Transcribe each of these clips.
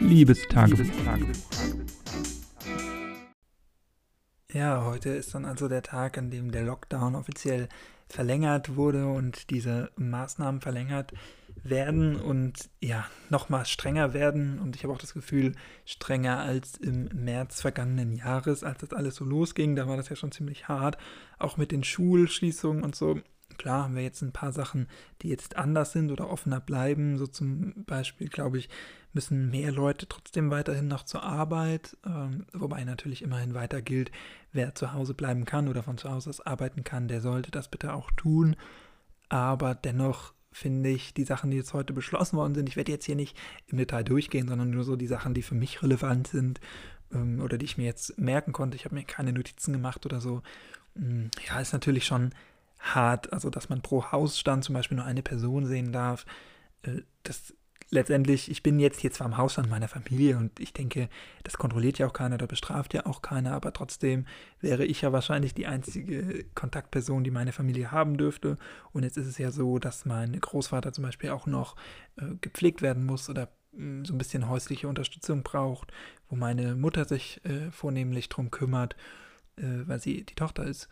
Liebestagebuch. Ja, heute ist dann also der Tag, an dem der Lockdown offiziell verlängert wurde und diese Maßnahmen verlängert werden und ja, nochmal strenger werden. Und ich habe auch das Gefühl, strenger als im März vergangenen Jahres, als das alles so losging. Da war das ja schon ziemlich hart, auch mit den Schulschließungen und so. Klar haben wir jetzt ein paar Sachen, die jetzt anders sind oder offener bleiben. So zum Beispiel, glaube ich, müssen mehr Leute trotzdem weiterhin noch zur Arbeit, ähm, wobei natürlich immerhin weiter gilt, wer zu Hause bleiben kann oder von zu Hause aus arbeiten kann, der sollte das bitte auch tun. Aber dennoch finde ich die Sachen, die jetzt heute beschlossen worden sind, ich werde jetzt hier nicht im Detail durchgehen, sondern nur so die Sachen, die für mich relevant sind ähm, oder die ich mir jetzt merken konnte. Ich habe mir keine Notizen gemacht oder so. Hm, ja, ist natürlich schon hart, also dass man pro Hausstand zum Beispiel nur eine Person sehen darf. Äh, das letztendlich, ich bin jetzt hier zwar im Hausstand meiner Familie und ich denke, das kontrolliert ja auch keiner, da bestraft ja auch keiner, aber trotzdem wäre ich ja wahrscheinlich die einzige Kontaktperson, die meine Familie haben dürfte. Und jetzt ist es ja so, dass mein Großvater zum Beispiel auch noch äh, gepflegt werden muss oder äh, so ein bisschen häusliche Unterstützung braucht, wo meine Mutter sich äh, vornehmlich drum kümmert, äh, weil sie die Tochter ist.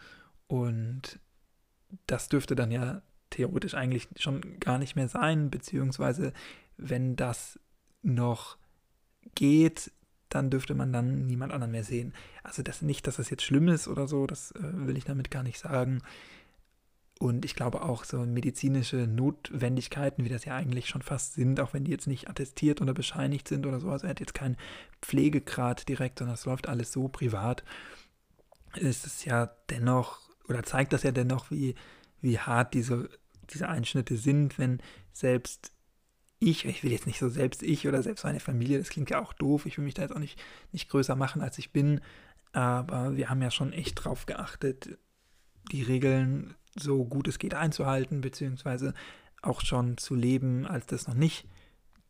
Und das dürfte dann ja theoretisch eigentlich schon gar nicht mehr sein, beziehungsweise wenn das noch geht, dann dürfte man dann niemand anderen mehr sehen. Also das nicht, dass das jetzt schlimm ist oder so, das äh, will ich damit gar nicht sagen. Und ich glaube auch so medizinische Notwendigkeiten, wie das ja eigentlich schon fast sind, auch wenn die jetzt nicht attestiert oder bescheinigt sind oder so, also er hat jetzt keinen Pflegegrad direkt, sondern es läuft alles so privat, ist es ja dennoch, oder zeigt das ja dennoch, wie, wie hart diese, diese Einschnitte sind, wenn selbst ich, ich will jetzt nicht so selbst ich oder selbst meine Familie, das klingt ja auch doof, ich will mich da jetzt auch nicht, nicht größer machen, als ich bin, aber wir haben ja schon echt drauf geachtet, die Regeln so gut es geht einzuhalten, beziehungsweise auch schon zu leben, als das noch nicht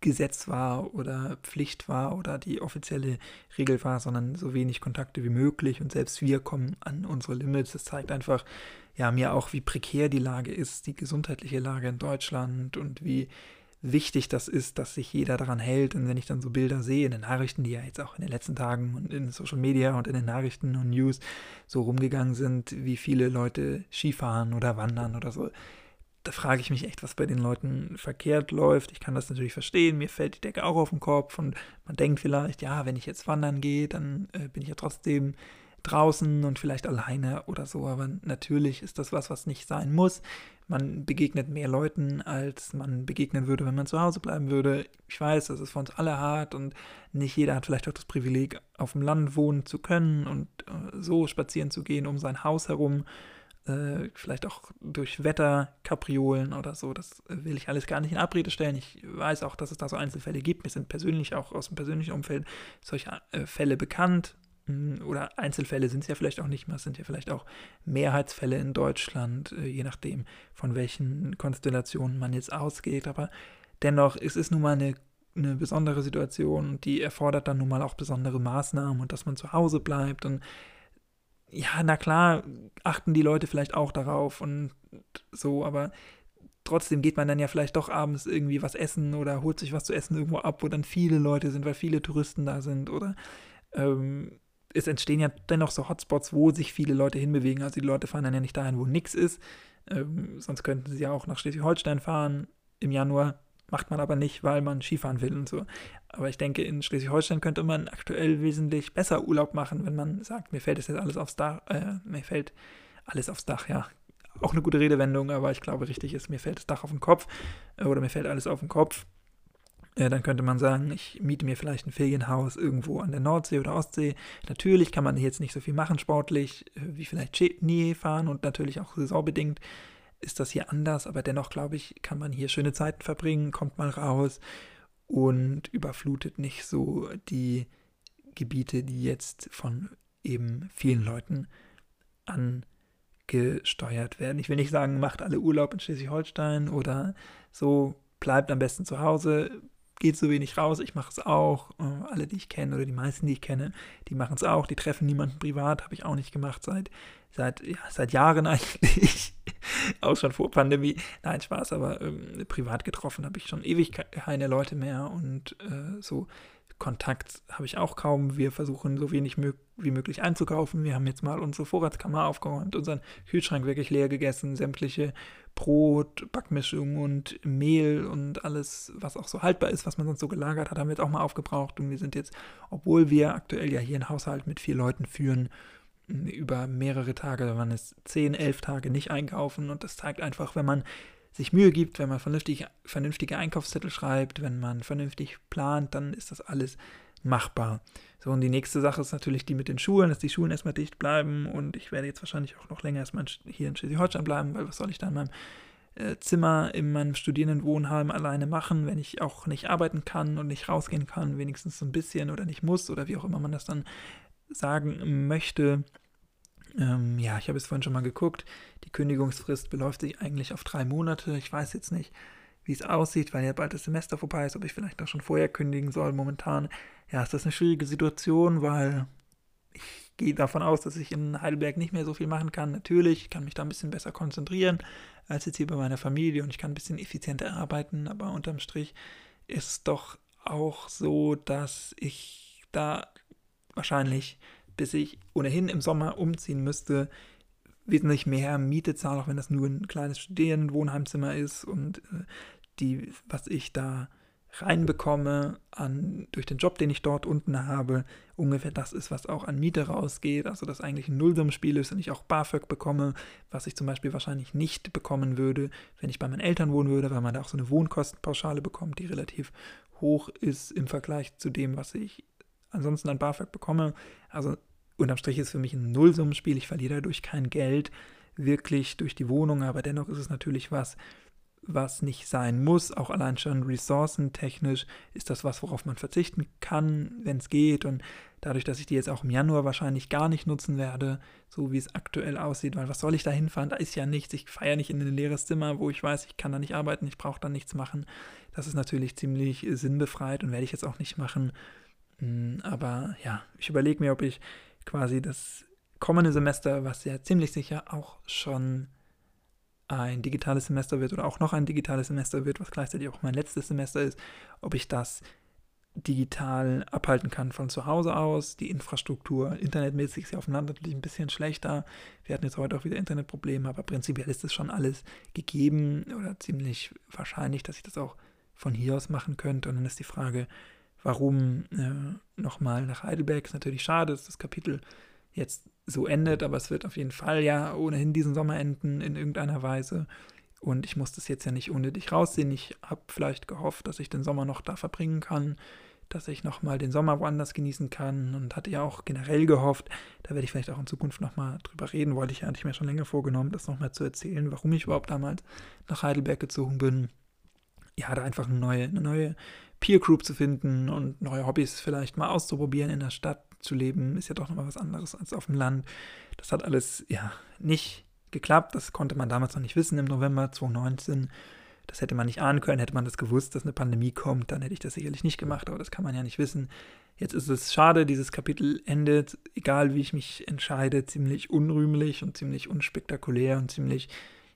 Gesetz war oder Pflicht war oder die offizielle Regel war, sondern so wenig Kontakte wie möglich und selbst wir kommen an unsere Limits. Das zeigt einfach ja mir auch, wie prekär die Lage ist, die gesundheitliche Lage in Deutschland und wie wichtig das ist, dass sich jeder daran hält. Und wenn ich dann so Bilder sehe in den Nachrichten, die ja jetzt auch in den letzten Tagen und in Social Media und in den Nachrichten und News so rumgegangen sind, wie viele Leute Skifahren oder wandern oder so, da frage ich mich echt, was bei den Leuten verkehrt läuft. Ich kann das natürlich verstehen, mir fällt die Decke auch auf den Kopf und man denkt vielleicht, ja, wenn ich jetzt wandern gehe, dann äh, bin ich ja trotzdem draußen und vielleicht alleine oder so, aber natürlich ist das was, was nicht sein muss. Man begegnet mehr Leuten, als man begegnen würde, wenn man zu Hause bleiben würde. Ich weiß, das ist für uns alle hart und nicht jeder hat vielleicht auch das Privileg, auf dem Land wohnen zu können und äh, so spazieren zu gehen um sein Haus herum. Äh, vielleicht auch durch Wetterkapriolen oder so. Das will ich alles gar nicht in Abrede stellen. Ich weiß auch, dass es da so Einzelfälle gibt. Mir sind persönlich auch aus dem persönlichen Umfeld solche äh, Fälle bekannt oder Einzelfälle sind es ja vielleicht auch nicht mehr, es sind ja vielleicht auch Mehrheitsfälle in Deutschland, äh, je nachdem, von welchen Konstellationen man jetzt ausgeht. Aber dennoch ist es nun mal eine, eine besondere Situation und die erfordert dann nun mal auch besondere Maßnahmen und dass man zu Hause bleibt. Und ja, na klar, achten die Leute vielleicht auch darauf und so, aber trotzdem geht man dann ja vielleicht doch abends irgendwie was essen oder holt sich was zu essen irgendwo ab, wo dann viele Leute sind, weil viele Touristen da sind oder ähm, es entstehen ja dennoch so Hotspots, wo sich viele Leute hinbewegen. Also die Leute fahren dann ja nicht dahin, wo nichts ist. Ähm, sonst könnten sie ja auch nach Schleswig-Holstein fahren im Januar. Macht man aber nicht, weil man Skifahren will und so. Aber ich denke, in Schleswig-Holstein könnte man aktuell wesentlich besser Urlaub machen, wenn man sagt, mir fällt es jetzt alles aufs Dach, äh, mir fällt alles aufs Dach, ja. Auch eine gute Redewendung, aber ich glaube, richtig ist, mir fällt das Dach auf den Kopf äh, oder mir fällt alles auf den Kopf. Ja, dann könnte man sagen, ich miete mir vielleicht ein Ferienhaus irgendwo an der Nordsee oder Ostsee. Natürlich kann man jetzt nicht so viel machen sportlich, äh, wie vielleicht Schnee fahren und natürlich auch saisonbedingt ist das hier anders, aber dennoch glaube ich, kann man hier schöne Zeiten verbringen, kommt mal raus und überflutet nicht so die Gebiete, die jetzt von eben vielen Leuten angesteuert werden. Ich will nicht sagen, macht alle Urlaub in Schleswig-Holstein oder so, bleibt am besten zu Hause, geht so wenig raus, ich mache es auch. Äh, alle, die ich kenne oder die meisten, die ich kenne, die machen es auch. Die treffen niemanden privat, habe ich auch nicht gemacht seit, seit, ja, seit Jahren eigentlich. auch schon vor Pandemie. Nein, Spaß, aber ähm, privat getroffen habe ich schon ewig keine Leute mehr und äh, so Kontakt habe ich auch kaum. Wir versuchen so wenig mö wie möglich einzukaufen. Wir haben jetzt mal unsere Vorratskammer aufgeräumt, unseren Kühlschrank wirklich leer gegessen, sämtliche Brot, Backmischung und Mehl und alles, was auch so haltbar ist, was man sonst so gelagert hat, haben wir jetzt auch mal aufgebraucht. Und wir sind jetzt, obwohl wir aktuell ja hier einen Haushalt mit vier Leuten führen, über mehrere Tage, wenn man es zehn, elf Tage nicht einkaufen. Und das zeigt einfach, wenn man sich Mühe gibt, wenn man vernünftig, vernünftige Einkaufszettel schreibt, wenn man vernünftig plant, dann ist das alles machbar. So, und die nächste Sache ist natürlich die mit den Schulen, dass die Schulen erstmal dicht bleiben und ich werde jetzt wahrscheinlich auch noch länger erstmal hier in Schleswig-Holstein bleiben, weil was soll ich da in meinem äh, Zimmer in meinem Studierendenwohnheim alleine machen, wenn ich auch nicht arbeiten kann und nicht rausgehen kann, wenigstens so ein bisschen oder nicht muss oder wie auch immer man das dann sagen möchte. Ähm, ja, ich habe es vorhin schon mal geguckt. Die Kündigungsfrist beläuft sich eigentlich auf drei Monate. Ich weiß jetzt nicht, wie es aussieht, weil ja bald das Semester vorbei ist, ob ich vielleicht auch schon vorher kündigen soll. Momentan, ja, ist das eine schwierige Situation, weil ich gehe davon aus, dass ich in Heidelberg nicht mehr so viel machen kann. Natürlich, ich kann mich da ein bisschen besser konzentrieren als jetzt hier bei meiner Familie und ich kann ein bisschen effizienter arbeiten, aber unterm Strich ist doch auch so, dass ich da wahrscheinlich bis ich ohnehin im Sommer umziehen müsste, wesentlich mehr Miete zahle, auch wenn das nur ein kleines Studentenwohnheimzimmer ist und äh, die, was ich da reinbekomme an, durch den Job, den ich dort unten habe, ungefähr das ist, was auch an Miete rausgeht. Also das eigentlich ein Nullsummspiel ist und ich auch BAföG bekomme, was ich zum Beispiel wahrscheinlich nicht bekommen würde, wenn ich bei meinen Eltern wohnen würde, weil man da auch so eine Wohnkostenpauschale bekommt, die relativ hoch ist im Vergleich zu dem, was ich ansonsten an BAföG bekomme. Also unterm Strich ist für mich ein Nullsummenspiel. Ich verliere dadurch kein Geld wirklich durch die Wohnung, aber dennoch ist es natürlich was, was nicht sein muss. Auch allein schon ressourcentechnisch ist das was, worauf man verzichten kann, wenn es geht. Und dadurch, dass ich die jetzt auch im Januar wahrscheinlich gar nicht nutzen werde, so wie es aktuell aussieht, weil was soll ich da hinfahren? Da ist ja nichts. Ich feiere nicht in ein leeres Zimmer, wo ich weiß, ich kann da nicht arbeiten, ich brauche da nichts machen. Das ist natürlich ziemlich sinnbefreit und werde ich jetzt auch nicht machen. Hm, aber ja, ich überlege mir, ob ich quasi das kommende Semester, was ja ziemlich sicher auch schon ein digitales Semester wird oder auch noch ein digitales Semester wird, was gleichzeitig auch mein letztes Semester ist, ob ich das digital abhalten kann von zu Hause aus. Die Infrastruktur internetmäßig ist ja aufeinander natürlich ein bisschen schlechter. Wir hatten jetzt heute auch wieder Internetprobleme, aber prinzipiell ist das schon alles gegeben oder ziemlich wahrscheinlich, dass ich das auch von hier aus machen könnte. Und dann ist die Frage, warum äh, nochmal nach Heidelberg. Ist natürlich schade, dass das Kapitel jetzt so endet, aber es wird auf jeden Fall ja ohnehin diesen Sommer enden in irgendeiner Weise. Und ich muss das jetzt ja nicht unnötig raussehen. Ich habe vielleicht gehofft, dass ich den Sommer noch da verbringen kann, dass ich nochmal den Sommer woanders genießen kann und hatte ja auch generell gehofft, da werde ich vielleicht auch in Zukunft nochmal drüber reden, wollte ich ja eigentlich mir schon länger vorgenommen, das nochmal zu erzählen, warum ich überhaupt damals nach Heidelberg gezogen bin. Ja, da einfach eine neue, eine neue Peer Group zu finden und neue Hobbys vielleicht mal auszuprobieren in der Stadt zu leben, ist ja doch nochmal was anderes als auf dem Land. Das hat alles ja nicht geklappt. Das konnte man damals noch nicht wissen im November 2019. Das hätte man nicht ahnen können. Hätte man das gewusst, dass eine Pandemie kommt, dann hätte ich das sicherlich nicht gemacht, aber das kann man ja nicht wissen. Jetzt ist es schade, dieses Kapitel endet, egal wie ich mich entscheide, ziemlich unrühmlich und ziemlich unspektakulär und ziemlich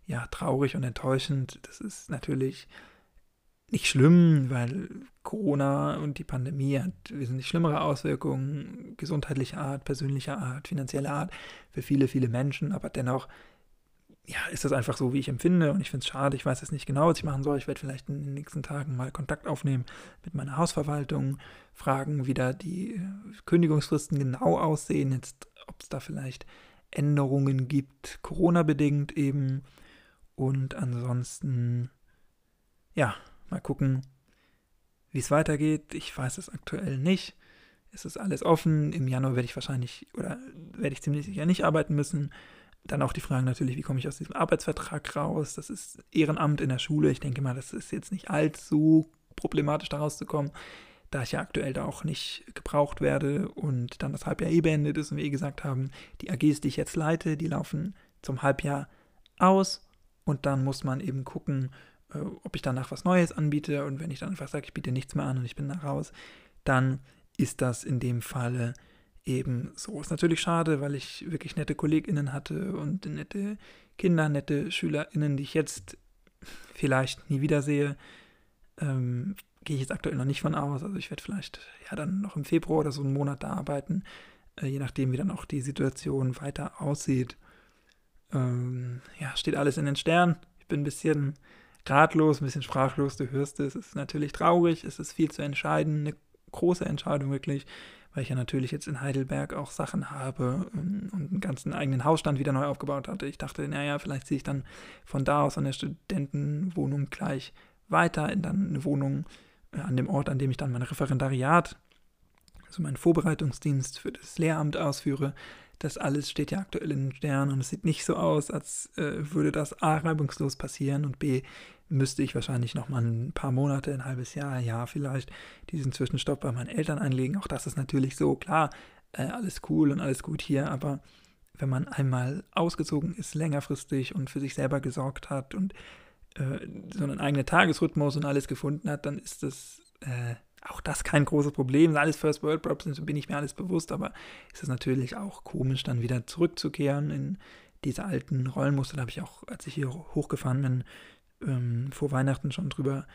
ja, traurig und enttäuschend. Das ist natürlich nicht schlimm, weil Corona und die Pandemie hat wesentlich schlimmere Auswirkungen, gesundheitlicher Art, persönlicher Art, finanzieller Art für viele, viele Menschen. Aber dennoch, ja, ist das einfach so, wie ich empfinde. Und ich finde es schade. Ich weiß jetzt nicht genau, was ich machen soll. Ich werde vielleicht in den nächsten Tagen mal Kontakt aufnehmen mit meiner Hausverwaltung, fragen, wie da die Kündigungsfristen genau aussehen. Jetzt, ob es da vielleicht Änderungen gibt, Corona-bedingt eben. Und ansonsten, ja, Mal gucken, wie es weitergeht. Ich weiß es aktuell nicht. Es ist alles offen. Im Januar werde ich wahrscheinlich oder werde ich ziemlich sicher nicht arbeiten müssen. Dann auch die Frage natürlich, wie komme ich aus diesem Arbeitsvertrag raus? Das ist Ehrenamt in der Schule. Ich denke mal, das ist jetzt nicht allzu problematisch, da rauszukommen, da ich ja aktuell da auch nicht gebraucht werde und dann das Halbjahr eh beendet ist und wir eh gesagt haben, die AGs, die ich jetzt leite, die laufen zum Halbjahr aus und dann muss man eben gucken, äh, ob ich danach was Neues anbiete und wenn ich dann einfach sage, ich biete nichts mehr an und ich bin da raus, dann ist das in dem Falle eben so. Ist natürlich schade, weil ich wirklich nette KollegInnen hatte und nette Kinder, nette SchülerInnen, die ich jetzt vielleicht nie wiedersehe. Ähm, gehe ich jetzt aktuell noch nicht von aus. Also ich werde vielleicht ja dann noch im Februar oder so einen Monat da arbeiten, äh, je nachdem, wie dann auch die Situation weiter aussieht. Ähm, ja, steht alles in den Sternen. Ich bin ein bisschen ratlos, ein bisschen sprachlos. Du hörst es. Es ist natürlich traurig. Es ist viel zu entscheiden. Eine große Entscheidung wirklich, weil ich ja natürlich jetzt in Heidelberg auch Sachen habe ähm, und einen ganzen eigenen Hausstand wieder neu aufgebaut hatte. Ich dachte, naja, vielleicht ziehe ich dann von da aus an der Studentenwohnung gleich weiter in dann eine Wohnung äh, an dem Ort, an dem ich dann mein Referendariat, also meinen Vorbereitungsdienst für das Lehramt ausführe. Das alles steht ja aktuell in den Sternen und es sieht nicht so aus, als äh, würde das A reibungslos passieren und B müsste ich wahrscheinlich noch mal ein paar Monate, ein halbes Jahr, ja vielleicht diesen Zwischenstopp bei meinen Eltern einlegen. Auch das ist natürlich so, klar, äh, alles cool und alles gut hier, aber wenn man einmal ausgezogen ist, längerfristig und für sich selber gesorgt hat und äh, so einen eigenen Tagesrhythmus und alles gefunden hat, dann ist das äh, auch das kein großes Problem. Alles First World Problems bin ich mir alles bewusst, aber ist es natürlich auch komisch, dann wieder zurückzukehren in diese alten Rollenmuster. Da habe ich auch, als ich hier hochgefahren bin, ähm, vor Weihnachten schon drüber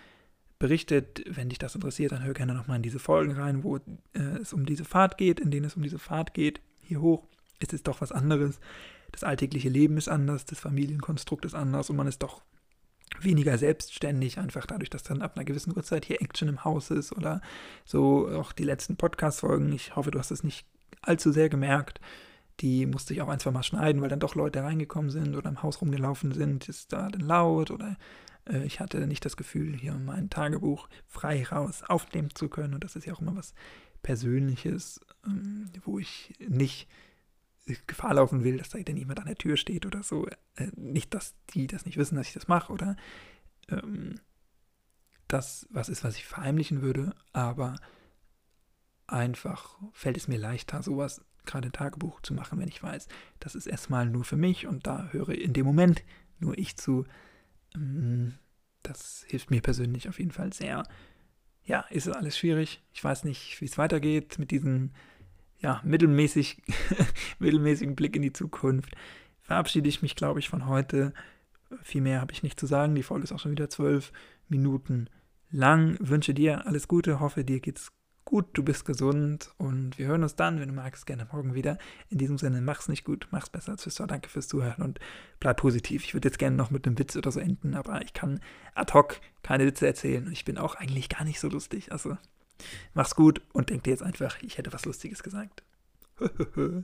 berichtet. Wenn dich das interessiert, dann hör gerne nochmal in diese Folgen rein, wo äh, es um diese Fahrt geht, in denen es um diese Fahrt geht. Hier hoch ist es doch was anderes. Das alltägliche Leben ist anders, das Familienkonstrukt ist anders und man ist doch weniger selbstständig, einfach dadurch, dass dann ab einer gewissen Uhrzeit hier Action im Haus ist oder so auch die letzten Podcast-Folgen. Ich hoffe, du hast es nicht allzu sehr gemerkt. Die musste ich auch ein, zwei Mal schneiden, weil dann doch Leute reingekommen sind oder im Haus rumgelaufen sind. Ist da denn laut oder äh, ich hatte nicht das Gefühl, hier mein Tagebuch frei raus aufnehmen zu können. Und das ist ja auch immer was Persönliches, ähm, wo ich nicht Gefahr laufen will, dass da denn jemand an der Tür steht oder so. Äh, nicht, dass die das nicht wissen, dass ich das mache oder ähm, das was ist, was ich verheimlichen würde, aber einfach fällt es mir leichter, sowas gerade Tagebuch zu machen, wenn ich weiß, das ist erstmal nur für mich und da höre in dem Moment nur ich zu. Ähm, das hilft mir persönlich auf jeden Fall sehr. Ja, ist alles schwierig. Ich weiß nicht, wie es weitergeht mit diesen ja, mittelmäßig, mittelmäßigen Blick in die Zukunft verabschiede ich mich, glaube ich, von heute. Viel mehr habe ich nicht zu sagen. Die Folge ist auch schon wieder zwölf Minuten lang. Wünsche dir alles Gute, hoffe dir geht's gut, du bist gesund und wir hören uns dann, wenn du magst, gerne morgen wieder. In diesem Sinne, mach's nicht gut, mach's besser als Tschüss, danke fürs Zuhören und bleib positiv. Ich würde jetzt gerne noch mit einem Witz oder so enden, aber ich kann ad hoc keine Witze erzählen und ich bin auch eigentlich gar nicht so lustig. Also Mach's gut und denk dir jetzt einfach, ich hätte was Lustiges gesagt.